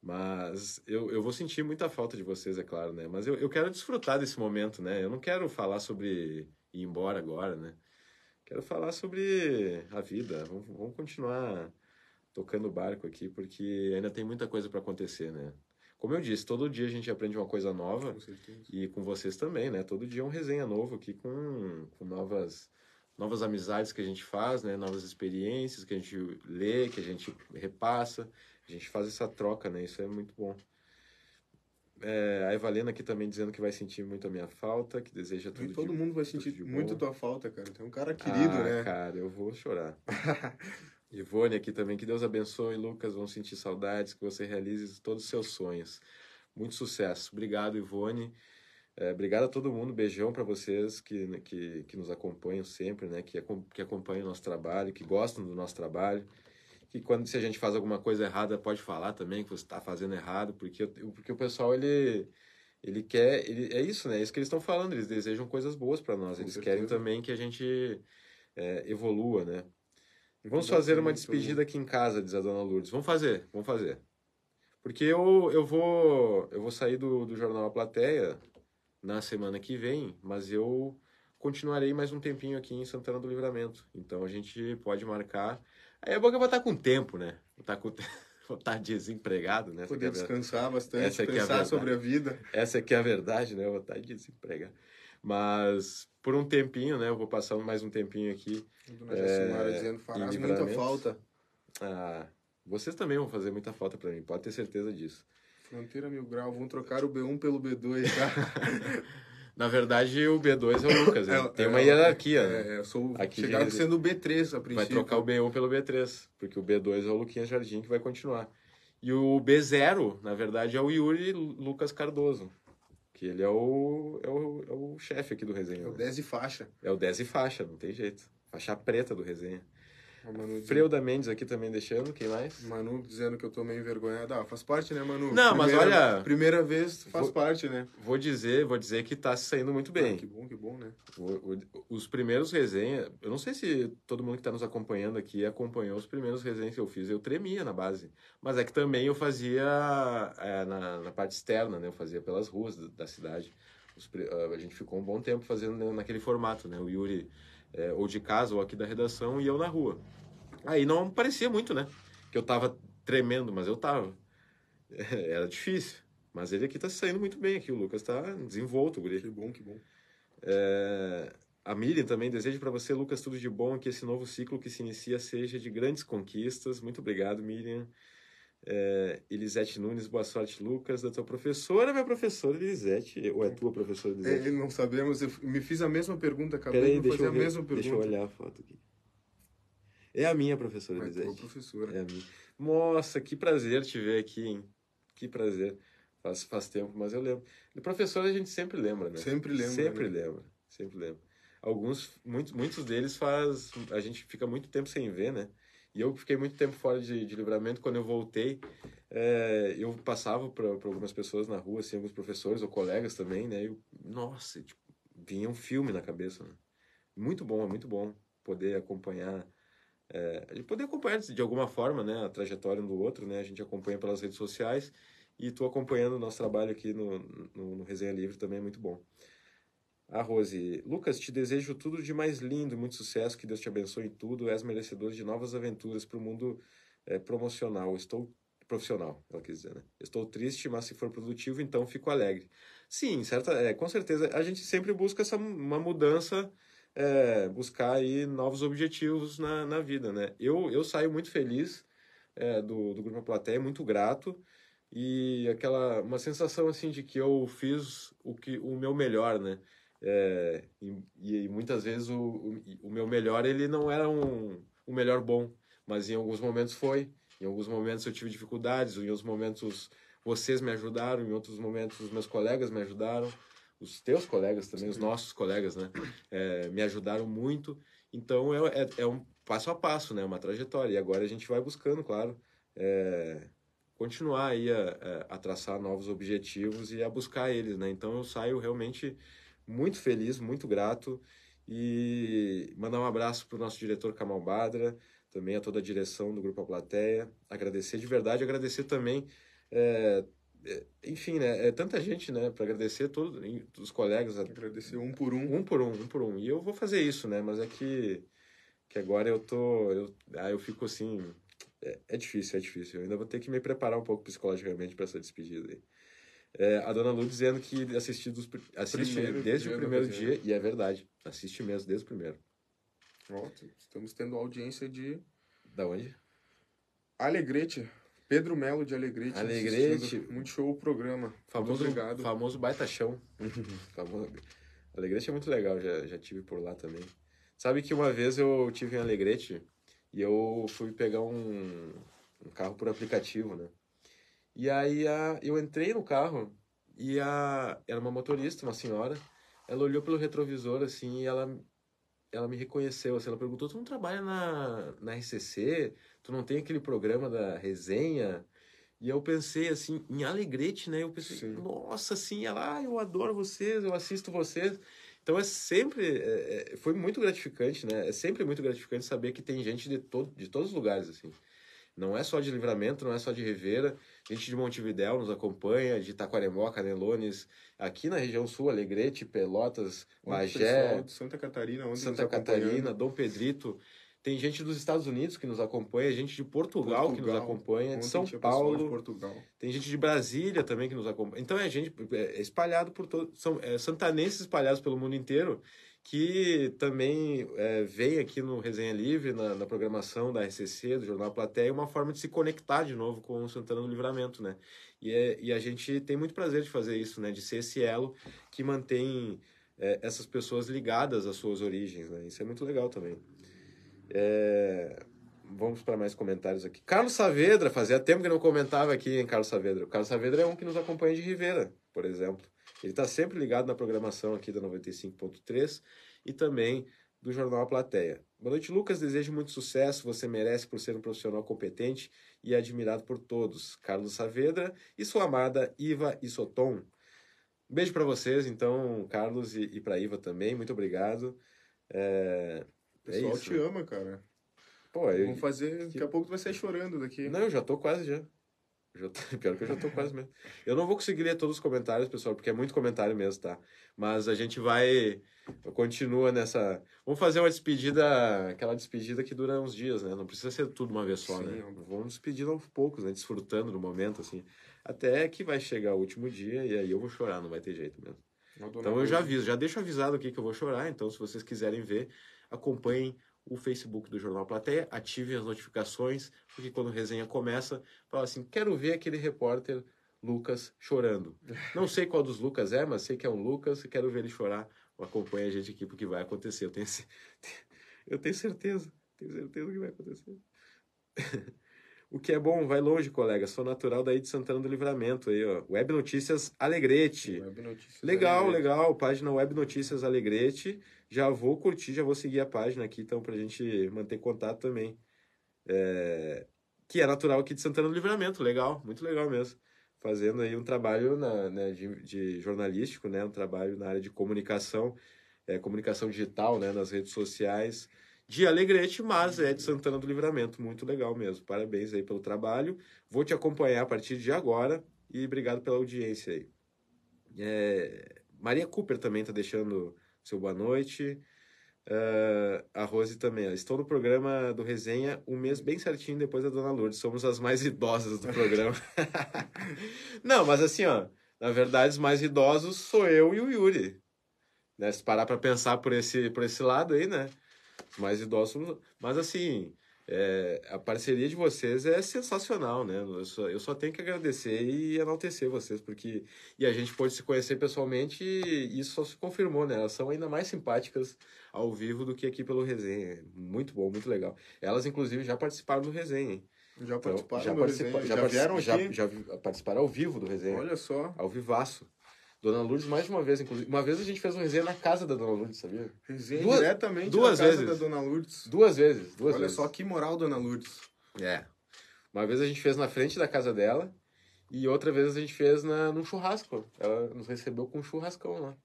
Mas eu, eu vou sentir muita falta de vocês, é claro, né? Mas eu, eu quero desfrutar desse momento, né? Eu não quero falar sobre ir embora agora, né? Quero falar sobre a vida. Vamos, vamos continuar tocando o barco aqui, porque ainda tem muita coisa para acontecer, né? Como eu disse, todo dia a gente aprende uma coisa nova. Com certeza. E com vocês também, né? Todo dia é um resenha novo aqui com, com novas, novas amizades que a gente faz, né? Novas experiências que a gente lê, que a gente repassa. A gente faz essa troca, né? Isso é muito bom. É, a Evalena aqui também dizendo que vai sentir muito a minha falta, que deseja tudo E de- todo mundo vai sentir de muito tua falta, cara. Tu é um cara querido, ah, né? cara, eu vou chorar. Ivone aqui também, que Deus abençoe, Lucas, vão sentir saudades, que você realize todos os seus sonhos. Muito sucesso. Obrigado, Ivone. É, obrigado a todo mundo, beijão para vocês que, né, que, que nos acompanham sempre, né? Que, que acompanham o nosso trabalho, que gostam do nosso trabalho. Que quando se a gente faz alguma coisa errada, pode falar também que você está fazendo errado, porque, porque o pessoal, ele, ele quer... Ele, é isso, né? É isso que eles estão falando, eles desejam coisas boas para nós. Com Eles certeza. querem também que a gente é, evolua, né? Vamos fazer uma despedida aqui em casa, diz a dona Lourdes. Vamos fazer, vamos fazer. Porque eu, eu vou eu vou sair do, do Jornal A Plateia na semana que vem, mas eu continuarei mais um tempinho aqui em Santana do Livramento. Então a gente pode marcar. Aí é bom que eu vou estar com tempo, né? Vou estar, com... vou estar desempregado, né? Essa, Poder é descansar bastante, Essa aqui é a pensar sobre a vida. Essa aqui é a verdade, né? Eu vou estar desempregado. Mas por um tempinho, né? Eu vou passar mais um tempinho aqui. Dona Jacimara dizendo, farás muita falta. Ah, vocês também vão fazer muita falta para mim, pode ter certeza disso. Fronteira Mil Grau, vão trocar o B1 pelo B2, tá? Na verdade, o B2 é o Lucas, né? É, tem é, uma hierarquia, né? É, eu sou Aqui chegava de- sendo o B3 a Vai princípio. trocar o B1 pelo B3, porque o B2 é o Luquinhas Jardim que vai continuar. E o B0, na verdade, é o Yuri Lucas Cardoso, que ele é o, é o, é o chefe aqui do resenha. É o né? 10 e faixa. É o 10 e faixa, não tem jeito. Faixa preta do resenha. Dizendo, Freuda Mendes aqui também deixando, quem mais? Manu dizendo que eu tô meio envergonhado. Ah, faz parte, né, Manu? Não, mas Primeira- olha- Primeira vez faz Vou- parte, né? Vou dizer, vou dizer que tá se saindo muito bem. Ah, que bom, que bom, né? O- o- os primeiros resenhas, eu não sei se todo mundo que está nos acompanhando aqui acompanhou os primeiros resenhas que eu fiz, eu tremia na base. Mas é que também eu fazia é, na, na parte externa, né? Eu fazia pelas ruas da, da cidade. Os a gente ficou um bom tempo fazendo naquele formato, né? O Yuri é, ou de casa ou aqui da redação e eu na rua. Aí não parecia muito, né? Que eu tava tremendo, mas eu tava. Era difícil. Mas ele aqui tá saindo muito bem aqui, o Lucas tá desenvolto, guri. Que bom, que bom. É, a Miriam também deseja para você, Lucas, tudo de bom, que esse novo ciclo que se inicia seja de grandes conquistas. Muito obrigado, Miriam. É, Elisete Nunes, boa sorte, Lucas, da tua professora, minha professora Elisete, ou é tua professora É, Elisete? não sabemos, eu me fiz a mesma pergunta, acabei Peraí, de deixa fazer a ver, mesma deixa pergunta. eu olhar a foto aqui. É a minha professora É a Elisete. professora. É a minha. Nossa, que prazer te ver aqui, hein? Que prazer. Faz, faz tempo, mas eu lembro. De professor a gente sempre lembra, né? Sempre lembra, Sempre né? lembra, sempre lembra. Alguns, muitos, muitos deles faz. A gente fica muito tempo sem ver, né? E eu fiquei muito tempo fora de, de livramento. Quando eu voltei, é, eu passava para algumas pessoas na rua, assim, alguns professores ou colegas também, né? Eu, nossa, tipo, vinha um filme na cabeça, né? Muito bom, é muito bom poder acompanhar. É, poder acompanhar de alguma forma, né? A trajetória um do outro, né? A gente acompanha pelas redes sociais e tu acompanhando o nosso trabalho aqui no, no, no Resenha Livre também é muito bom. A Rose, Lucas, te desejo tudo de mais lindo, muito sucesso, que Deus te abençoe em tudo, és merecedor de novas aventuras para o mundo eh, promocional. Estou profissional, ela quis dizer, né? Estou triste, mas se for produtivo, então fico alegre. Sim, certa, é, com certeza. A gente sempre busca essa uma mudança, é, buscar aí novos objetivos na, na vida, né? Eu, eu saio muito feliz é, do, do Grupo A Plateia, muito grato e aquela uma sensação assim de que eu fiz o que o meu melhor, né? É, e, e muitas vezes o, o, o meu melhor ele não era um, um melhor bom, mas em alguns momentos foi. Em alguns momentos eu tive dificuldades, em outros momentos vocês me ajudaram, em outros momentos os meus colegas me ajudaram, os teus colegas também, os nossos colegas, né? É, me ajudaram muito. Então é, é, é, um passo a passo, né? Uma trajetória. E agora a gente vai buscando, claro, é, continuar aí a, a, traçar novos objetivos e a buscar eles, né? Então eu saio realmente muito feliz, muito grato e mandar um abraço para o nosso diretor Kamal Badra, também a toda a direção do Grupo A Plateia, agradecer de verdade, agradecer também, é, é, enfim, né, é tanta gente, né, para agradecer todos os colegas. Agradecer um por um. Um por um, um por um. E eu vou fazer isso, né, mas é que, que agora eu tô, eu, ah, eu fico assim, é, é difícil, é difícil. Eu ainda vou ter que me preparar um pouco psicologicamente para essa despedida aí. É, a dona Lu dizendo que assiste, dos, assiste Primeiro desde o primeiro dia, e é verdade, assiste mesmo desde o primeiro. Ó, estamos tendo audiência de Da onde? Alegrete. Pedro Melo de Alegrete. Alegrete. Muito show o programa. Famoso, Muito obrigado. famoso baita chão. famoso... Alegrete é muito legal, já, já tive por lá também. Sabe que uma vez eu tive em Alegrete e eu fui pegar um, um carro por aplicativo, né? E aí a, eu entrei no carro e a, era uma motorista, uma senhora. Ela olhou pelo retrovisor assim e ela, ela me reconheceu. Assim, ela perguntou: Tu não trabalha na, na RCC? Tu não tem aquele programa da resenha? E eu pensei assim, em Alegrete, né? Eu pensei, Sim. nossa, assim, ela, ah, eu adoro vocês, eu assisto vocês. Então é sempre, é, é, foi muito gratificante, né? É sempre muito gratificante saber que tem gente de, todo, de todos os lugares, assim. Não é só de Livramento, não é só de Rivera, gente de Montevidéu nos acompanha, de Taquarembó, Canelones, aqui na região sul, Alegrete, Pelotas, de Santa Catarina, onde Santa. Catarina, Dom Pedrito. Tem gente dos Estados Unidos que nos acompanha, gente de Portugal, que nos Portugal. acompanha, de São de Paulo, Portugal. tem gente de Brasília também que nos acompanha. Então é gente é espalhado por todo, são é, santanenses espalhados pelo mundo inteiro que também é, vem aqui no Resenha Livre, na, na programação da RCC, do Jornal Plateia, uma forma de se conectar de novo com o Santana do Livramento, né? E, é, e a gente tem muito prazer de fazer isso, né? De ser esse elo que mantém é, essas pessoas ligadas às suas origens, né? Isso é muito legal também. É, Vamos para mais comentários aqui. Carlos Saavedra, fazia tempo que não comentava aqui, hein, Carlos Saavedra. O Carlos Saavedra é um que nos acompanha de Rivera, por exemplo. Ele está sempre ligado na programação aqui da 95.3 e também do Jornal A Plateia. Boa noite, Lucas. Desejo muito sucesso. Você merece por ser um profissional competente e admirado por todos. Carlos Saavedra e sua amada Iva Isoton. Um beijo para vocês, então, Carlos, e, e para Iva também. Muito obrigado. É, O pessoal é isso. te ama, cara. Pô, eu, Vamos fazer. Daqui a pouco tu vai sair chorando daqui. Não, eu já tô quase já. Já tô- pior que eu já tô quase mesmo. Eu não vou conseguir ler todos os comentários, pessoal, porque é muito comentário mesmo, tá? Mas a gente vai. Continua nessa. Vamos fazer uma despedida, aquela despedida que dura uns dias, né? Não precisa ser tudo uma vez só, Sim, né? Vamos despedindo aos poucos, né? Desfrutando do momento, assim. Até que vai chegar o último dia e aí eu vou chorar, não vai ter jeito mesmo. Então eu já aviso, já deixo avisado aqui que eu vou chorar. Então, se vocês quiserem ver, acompanhem o Facebook do Jornal Plateia, ativem as notificações, porque quando a resenha começa, fala assim: quero ver aquele repórter Lucas chorando. Não sei qual dos Lucas é, mas sei que é um Lucas e quero ver ele chorar. Acompanhe a gente aqui porque vai acontecer. Eu tenho, eu tenho certeza. Tenho Tenho certeza que vai acontecer. o que é bom, vai longe, colega. Sou natural daí de Santana do Livramento aí, ó. Web Notícias Alegrete. Web Notícias Legal, Alegrete. legal. Página Web Notícias Alegrete. Já vou curtir, já vou seguir a página aqui, então, pra gente manter contato também. É, Que é natural aqui de Santana do Livramento. Legal, muito legal mesmo. Fazendo aí um trabalho na, né, de, de jornalístico, né? Um trabalho na área de comunicação, é, comunicação digital, né? Nas redes sociais. De Alegrete, mas é de Santana do Livramento. Muito legal mesmo. Parabéns aí pelo trabalho. Vou te acompanhar a partir de agora e obrigado pela audiência aí. É, Maria Cooper também está deixando seu boa noite. Uh, a Rose também. Estou no programa do Resenha um mês bem certinho depois da Dona Lourdes. Somos as mais idosas do programa. Não, mas assim, ó. Na verdade, os mais idosos sou eu e o Yuri. Né? Se parar para pensar por esse, por esse lado aí, né? Os mais idosos somos... Mas assim, é, a parceria de vocês é sensacional, né? Eu só, eu só tenho que agradecer e enaltecer vocês, porque e a gente pôde se conhecer pessoalmente e isso só se confirmou, né? Elas são ainda mais simpáticas ao vivo do que aqui pelo resenha. Muito bom, muito legal. Elas, inclusive, já participaram do resenha. hein? Já Então, participaram já, do participa- resenha? já, Já vieram já- aqui? Já, participaram ao vivo do resenha. Olha só. Ao vivaço. Dona Lourdes, mais de uma vez, inclusive. Uma vez a gente fez um resenha na casa da Dona Lourdes, sabia? Resenha Duas- diretamente duas casa vezes. da Dona Lourdes. Duas vezes. Duas Olha vezes. só que moral, Dona Lourdes. É. Uma vez a gente fez na frente da casa dela e outra vez a gente fez na, num churrasco. Ela nos recebeu com um churrascão lá.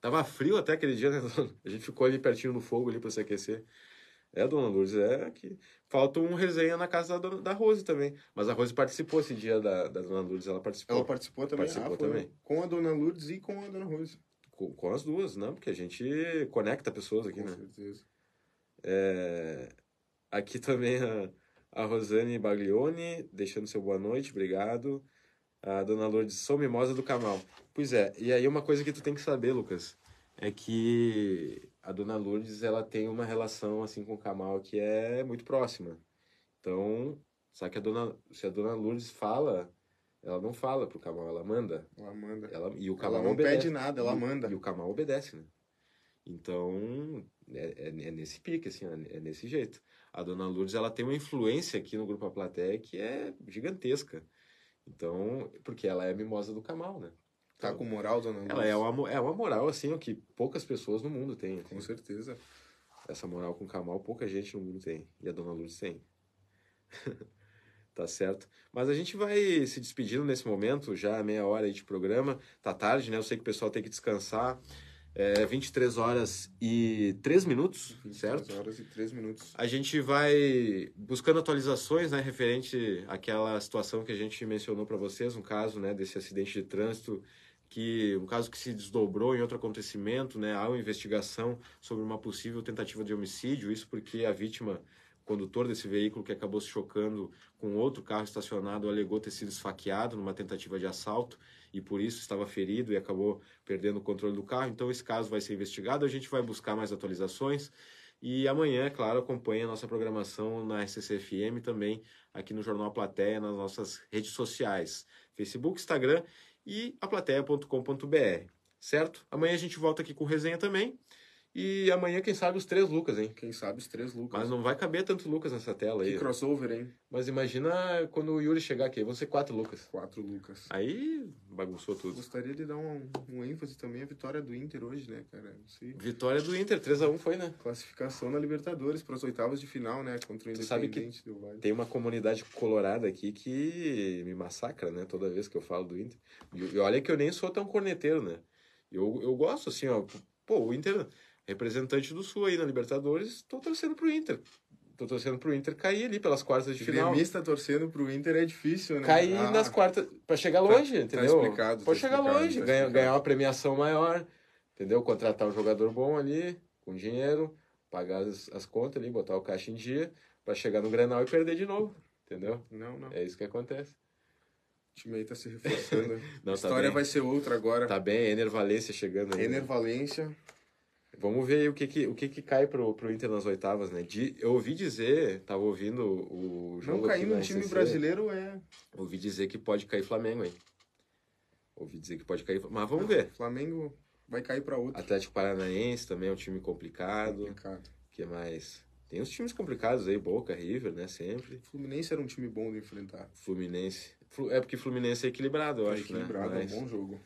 Tava frio até aquele dia, né? dona? A gente ficou ali pertinho do fogo ali pra se aquecer. É, dona Lourdes, é que falta um resenha na casa da, dona- da Rose também. Mas a Rose participou esse dia da, da dona Lourdes, ela participou. Ela participou também. Participou Ah, também. Com a Dona Lourdes e com a Dona Rose. Com, com as duas, não, porque a gente conecta pessoas aqui, Com né? certeza. É, aqui também a, a Rosane Baglione, deixando seu boa noite, obrigado. A dona Lourdes, sou mimosa do Camal. Pois é, e aí uma coisa que tu tem que saber, Lucas, é que a dona Lourdes, ela tem uma relação assim com o Camal que é muito próxima. Então, só que a dona, se a dona Lourdes fala, ela não fala pro Camal, ela manda. Ela manda. Ela, e o Ela Camal não obedece. pede nada, ela E manda. E o Kamal obedece, né? Então, é, é, é nesse pique, assim, é, é nesse jeito. A Dona Lourdes, ela tem uma influência aqui no Grupo A Plateia que é gigantesca. Então, porque ela é a mimosa do Kamal, né? Tá com moral, Dona Lourdes? Ela é uma, é uma moral, assim, o que poucas pessoas no mundo têm. assim. Com certeza. Essa moral com o Kamal, pouca gente no mundo tem. E a Dona Lourdes tem. tá certo? Mas a gente vai se despedindo nesse momento, já meia hora aí de programa. Tá tarde, né? Eu sei que o pessoal tem que descansar. É 23 horas e 3 minutos, certo? 23 horas e 3 minutos. A gente vai buscando atualizações, né, referente àquela situação que a gente mencionou para vocês, um caso, né, desse acidente de trânsito que um caso que se desdobrou em outro acontecimento, né, há uma investigação sobre uma possível tentativa de homicídio, isso porque a vítima, o condutor desse veículo que acabou se chocando com outro carro estacionado, alegou ter sido esfaqueado numa tentativa de assalto e por isso estava ferido e acabou perdendo o controle do carro. Então esse caso vai ser investigado, a gente vai buscar mais atualizações. E amanhã, é claro, acompanhe a nossa programação na SCCFM também aqui no Jornal Plateia, nas nossas redes sociais, Facebook, Instagram e aplateia.com.br, certo? Amanhã a gente volta aqui com resenha também. E amanhã, quem sabe, os três Lucas, hein? Quem sabe os três Lucas. Mas não vai caber tanto Lucas nessa tela aí. Que crossover, hein? Mas imagina quando o Yuri chegar aqui, vão ser quatro Lucas. Quatro Lucas. Aí bagunçou tudo. Gostaria de dar um, um ênfase também à vitória do Inter hoje, né, cara? Sei. Vitória do Inter, 3x1 foi, né? Classificação na Libertadores para as oitavas de final, né? Contra o Tu que- Independente do Vale. Tem uma comunidade colorada aqui que me massacra, né? Toda vez que eu falo do Inter. E, e olha que eu nem sou tão corneteiro, né? Eu, eu gosto, assim, ó. Pô, o Inter, representante do Sul aí na Libertadores, tô torcendo pro Inter. Tô torcendo pro Inter cair ali pelas quartas de final. Gremista torcendo pro Inter é difícil, né? Cair Ah, nas quartas, pra chegar longe, entendeu? explicado, Pode tá chegar explicado, longe, tá ganhar, ganhar uma premiação maior, entendeu? Contratar um jogador bom ali, com dinheiro, pagar as, as contas ali, botar o caixa em dia, pra chegar no Grenal e perder de novo, entendeu? Não, não. É isso que acontece. O time aí tá se reforçando. Não, a tá história bem. vai ser outra agora. Tá bem, Ener Valência chegando aí. Ener né? Valência. Vamos ver o que que, o que, que cai pro, pro Inter nas oitavas, né? De, eu ouvi dizer, tava ouvindo o jogo Não cair num time brasileiro é. Ouvi dizer que pode cair Flamengo, hein? Ouvi dizer que pode cair, mas vamos ver. Flamengo vai cair para outro. Atlético Paranaense também é um time complicado. Complicado. que mais? Tem uns times complicados aí, Boca, River, né? Sempre. Fluminense era um time bom de enfrentar. Fluminense. É porque Fluminense é equilibrado, eu É acho, equilibrado, né? é um bom jogo.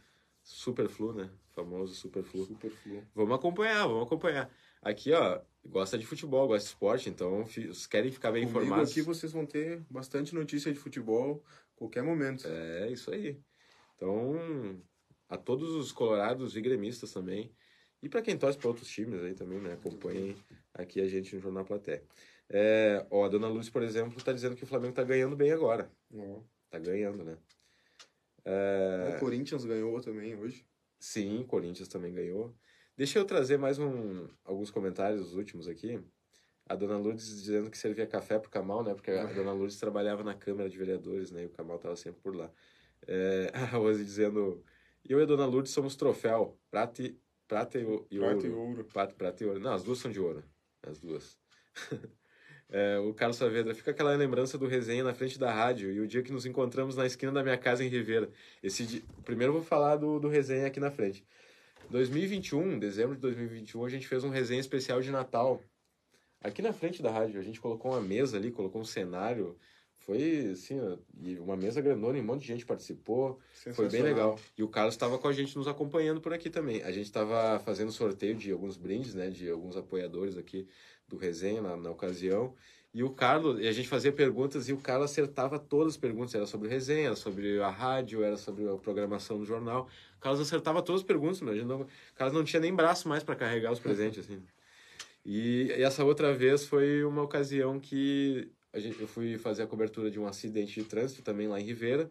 Super Flu, né? Famoso Super Flu. Super flu. Vamos acompanhar, vamos acompanhar. Aqui, ó, gosta de futebol, gosta de esporte, então fi- querem ficar bem Comigo informados. aqui vocês vão ter bastante notícia de futebol qualquer momento. É, isso aí. Então, a todos os colorados e gremistas também. E para quem torce para outros times aí também, né? Acompanhem aqui a gente no Jornal Platé. É, ó, a Dona Lúcia, por exemplo, tá dizendo que o Flamengo tá ganhando bem agora. Ó, Tá ganhando, né? É, O Corinthians ganhou também hoje. Sim, Corinthians também ganhou. Deixa eu trazer mais um, alguns comentários, os últimos aqui. A Dona Lourdes dizendo que servia café pro Camal, né? Porque a Dona Lourdes trabalhava na Câmara de Vereadores, né? E o Camal tava sempre por lá. É, a Rose dizendo... Eu e a Dona Lourdes somos troféu. Prata e, prata e, o- e Prata e ouro. ouro. Prata, prata e ouro. Não, as duas são de ouro. As duas. É, o Carlos Saavedra, fica aquela lembrança do resenha na frente da rádio e o dia que nos encontramos na esquina da minha casa em Ribeira. Esse dia... Primeiro vou falar do, do resenha aqui na frente. 2021, dezembro de 2021, a gente fez um resenha especial de Natal aqui na frente da rádio. A gente colocou uma mesa ali, colocou um cenário. Foi assim, uma mesa grandona e um monte de gente participou. Foi bem legal. E o Carlos estava com a gente nos acompanhando por aqui também. A gente estava fazendo sorteio de alguns brindes, né? De alguns apoiadores aqui do Resenha na, na ocasião. E o Carlos, e a gente fazia perguntas e o Carlos acertava todas as perguntas. Era sobre resenha, era sobre a rádio, era sobre a programação do jornal. O Carlos acertava todas as perguntas, gente não, o Carlos não tinha nem braço mais para carregar os presentes, assim. E, e essa outra vez foi uma ocasião que a gente, eu fui fazer a cobertura de um acidente de trânsito também lá em Ribeira.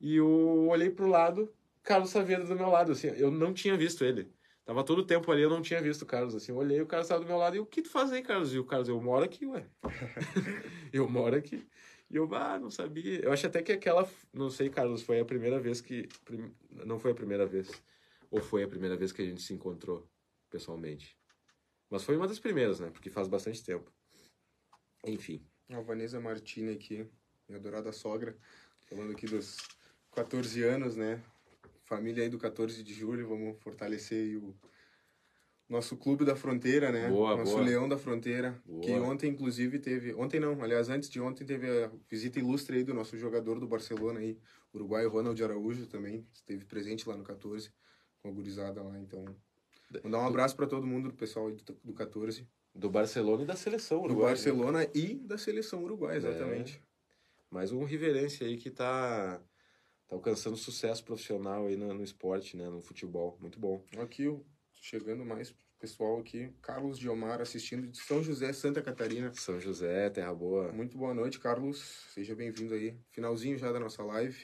E eu olhei pro lado, Carlos Saavedra do meu lado, assim, eu não tinha visto ele. Tava todo o tempo ali, eu não tinha visto o Carlos, assim, eu olhei, o Carlos estava do meu lado, e o que tu faz aí, Carlos? E o Carlos, eu moro aqui, ué. eu moro aqui. E eu, ah, não sabia. Eu acho até que aquela, não sei, Carlos, foi a primeira vez que, prim- não foi a primeira vez, ou foi a primeira vez que a gente se encontrou pessoalmente. Mas foi uma das primeiras, né, porque faz bastante tempo. Enfim. A Vanessa Martini aqui, minha adorada sogra, falando aqui dos 14 anos, né? Família aí do 14 de julho, vamos fortalecer aí o nosso clube da fronteira, né? Boa, nosso boa. leão da fronteira, Boa. que ontem inclusive teve, ontem não, aliás, antes de ontem teve a visita ilustre aí do nosso jogador do Barcelona aí, uruguaio Ronald Araújo também, esteve presente lá no 14 com a gurizada lá, então mandar um abraço para todo mundo do pessoal aí do, do 14, Do Barcelona e da seleção do uruguaia. né? Barcelona e da seleção uruguaia, exatamente. Mais um riverense aí que tá, tá alcançando sucesso profissional aí no, no esporte, né? No futebol. Muito bom. Aqui, chegando mais pessoal aqui, Carlos Diomar assistindo de São José, Santa Catarina. São José, Terra Boa. Muito boa noite, Carlos. Seja bem-vindo aí. Finalzinho já da nossa live.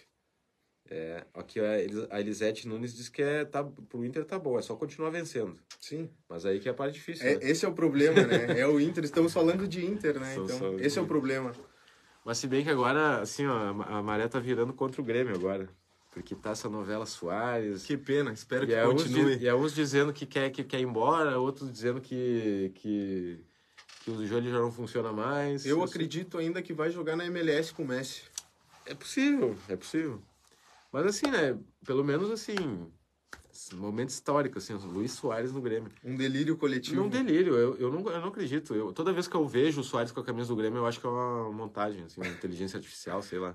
É, aqui a, Elis- a Elisete Nunes diz que é, tá, pro Inter tá bom, é só continuar vencendo. Sim. Mas aí que é a parte difícil, É, né? esse é o problema, né? É o Inter. Estamos falando de Inter, né? Estamos Então, esse é o problema. Mas se bem que agora, assim, ó, a maré tá virando contra o Grêmio agora. Porque tá essa novela Soares. Que pena. Espero E que é, uns, continue. di- e é uns dizendo que quer, que quer ir embora, outros dizendo que, que, que o joelho já não funciona mais. Eu acredito ainda que vai jogar na MLS com o Messi. É possível, é possível. Mas assim, né? Pelo menos assim, momento histórico, assim, o Luiz Soares no Grêmio. Um delírio coletivo. Não delírio, eu, eu, não, eu não acredito. Eu, toda vez que eu vejo o Soares com a camisa do Grêmio, eu acho que é uma montagem, assim, uma inteligência artificial, sei lá.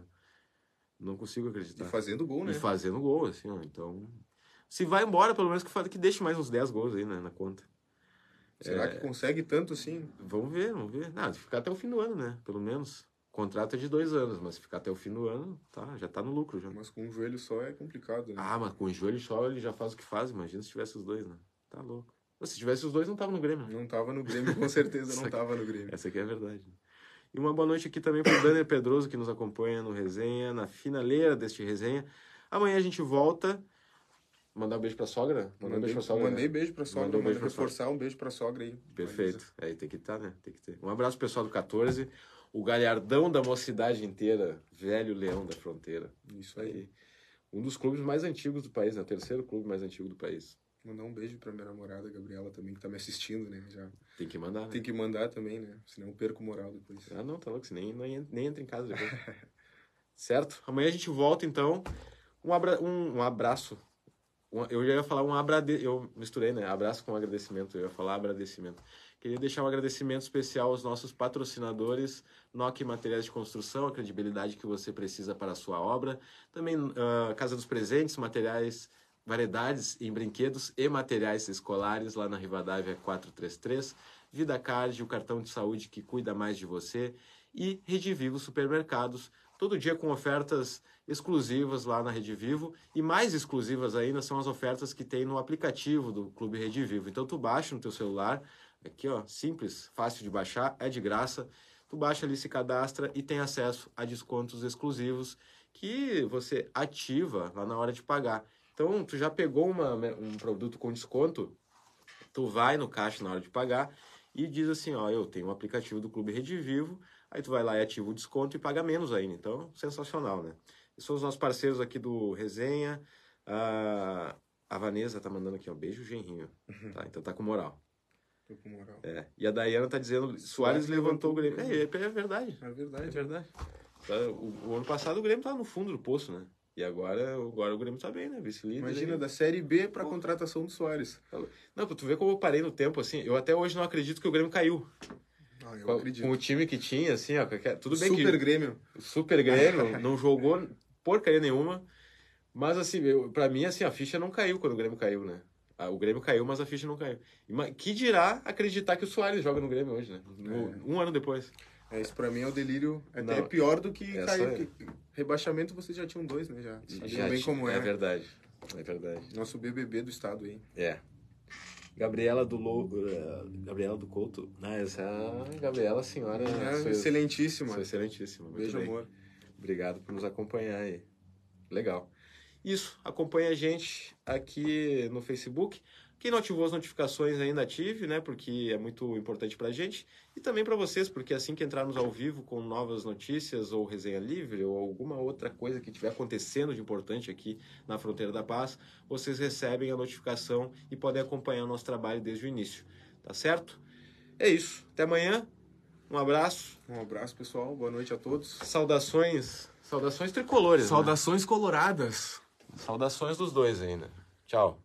Não consigo E acreditar. fazendo gol, né? E fazendo gol, assim, ó. Então. Se vai embora, pelo menos que, fa- que deixe mais uns 10 gols aí, né, na conta. Será É. que consegue tanto assim? Vamos ver, vamos ver. Não, se ficar até o fim do ano, né? Pelo menos. O contrato é de dois anos, mas se ficar até o fim do ano, tá, já tá no lucro já. Mas com um joelho só é complicado, né? Ah, mas com o joelho só ele já faz o que faz. Imagina se tivesse os dois, né? Tá louco. Mas Se tivesse os dois, não tava no Grêmio. né? Não tava no Grêmio, com certeza não Essa- tava no Grêmio. Essa aqui é a verdade. E uma boa noite aqui também pro Daniel Pedroso, que nos acompanha no resenha, na finaleira deste resenha. Amanhã a gente volta. Mandar um beijo pra sogra? Mandar um beijo pra sogra. mandei né? beijo pra sogra, Mandou um beijo reforçar um beijo pra sogra aí. Perfeito. Aí tem que estar, né? Tem que ter. Um abraço pessoal do 14. O galhardão da mocidade inteira. Velho leão da fronteira. Isso aí. Um dos clubes mais antigos do país, né? O terceiro clube mais antigo do país. Mandar um beijo pra minha namorada, Gabriela, também, que tá me assistindo, né? Já Tem que mandar, né? tem que mandar também, né? Senão eu perco moral depois. Ah, não, tá louco. Você nem, nem, entra em casa depois. certo? Amanhã a gente volta, então. Um, abra... um, um abraço. eu já ia falar um abrade... eu misturei, né? Abraço com agradecimento, eu ia falar agradecimento. Queria deixar um agradecimento especial aos nossos patrocinadores, NOC Materiais de Construção, a credibilidade que você precisa para a sua obra. Também uh, Casa dos Presentes, materiais, variedades em brinquedos e materiais escolares, lá na Rivadavia 433. Vida Card, o cartão de saúde que cuida mais de você. E Rede Vivo Supermercados, todo dia com ofertas exclusivas lá na Rede Vivo e mais exclusivas ainda são as ofertas que tem no aplicativo do Clube Rede Vivo. Então tu baixa no teu celular, aqui ó, simples, fácil de baixar, é de graça. Tu baixa ali, se cadastra e tem acesso a descontos exclusivos que você ativa lá na hora de pagar. Então, tu já pegou uma, um produto com desconto, tu vai no caixa na hora de pagar e diz assim, ó, eu tenho um aplicativo do Clube Rede Vivo, Aí tu vai lá e ativa o desconto e paga menos ainda. Então, sensacional, né? E são os nossos parceiros aqui do Resenha. A, a Vanessa tá mandando aqui, ó, beijo, genrinho. Uhum. Tá, então tá com moral. Tô com moral. É. E a Dayana tá dizendo, Soares, Soares levantou o Grêmio. É, é, é, verdade. É verdade. É verdade. Tá, o, o, ano passado o Grêmio tava no fundo do poço, né? E agora, agora o Grêmio tá bem, né? Vice-líder. Imagina, da Série B pra Pô. contratação do Soares. Não, tu ver como eu parei no tempo, assim. Eu até hoje não acredito que o Grêmio caiu. Ah, eu com, acredito. Com o time que tinha, assim, ó, tudo bem Super que... Grêmio. Super Grêmio, não jogou porcaria nenhuma. Mas, assim, eu, pra mim, assim, a ficha não caiu quando o Grêmio caiu, né? O Grêmio caiu, mas a ficha não caiu. Que dirá acreditar que o Soares joga no Grêmio hoje, né? É. Um ano depois. É, isso pra mim é o delírio. É até pior do que cair. É... Rebaixamento vocês já tinham dois, né? Já sabiam bem como é. É verdade. É verdade. Nosso BBB do estado aí. É. Gabriela do Lou, eh, Gabriela do Couto. Ah, essa é a Gabriela, senhora. É, excelentíssima. Sou excelentíssima. Beijo, bem. amor. Obrigado por nos acompanhar aí. Legal. Isso, acompanha a gente aqui no Facebook. Quem não ativou as notificações ainda ative, né? Porque é muito importante para a gente. E também para vocês, porque assim que entrarmos ao vivo com novas notícias ou resenha livre ou alguma outra coisa que estiver acontecendo de importante aqui na Fronteira da Paz, vocês recebem a notificação e podem acompanhar o nosso trabalho desde o início. Tá certo? É isso. Até amanhã. Um abraço. Um abraço, pessoal. Boa noite a todos. Saudações. Saudações tricolores. Né? Saudações né? coloradas. Saudações dos dois ainda. Tchau.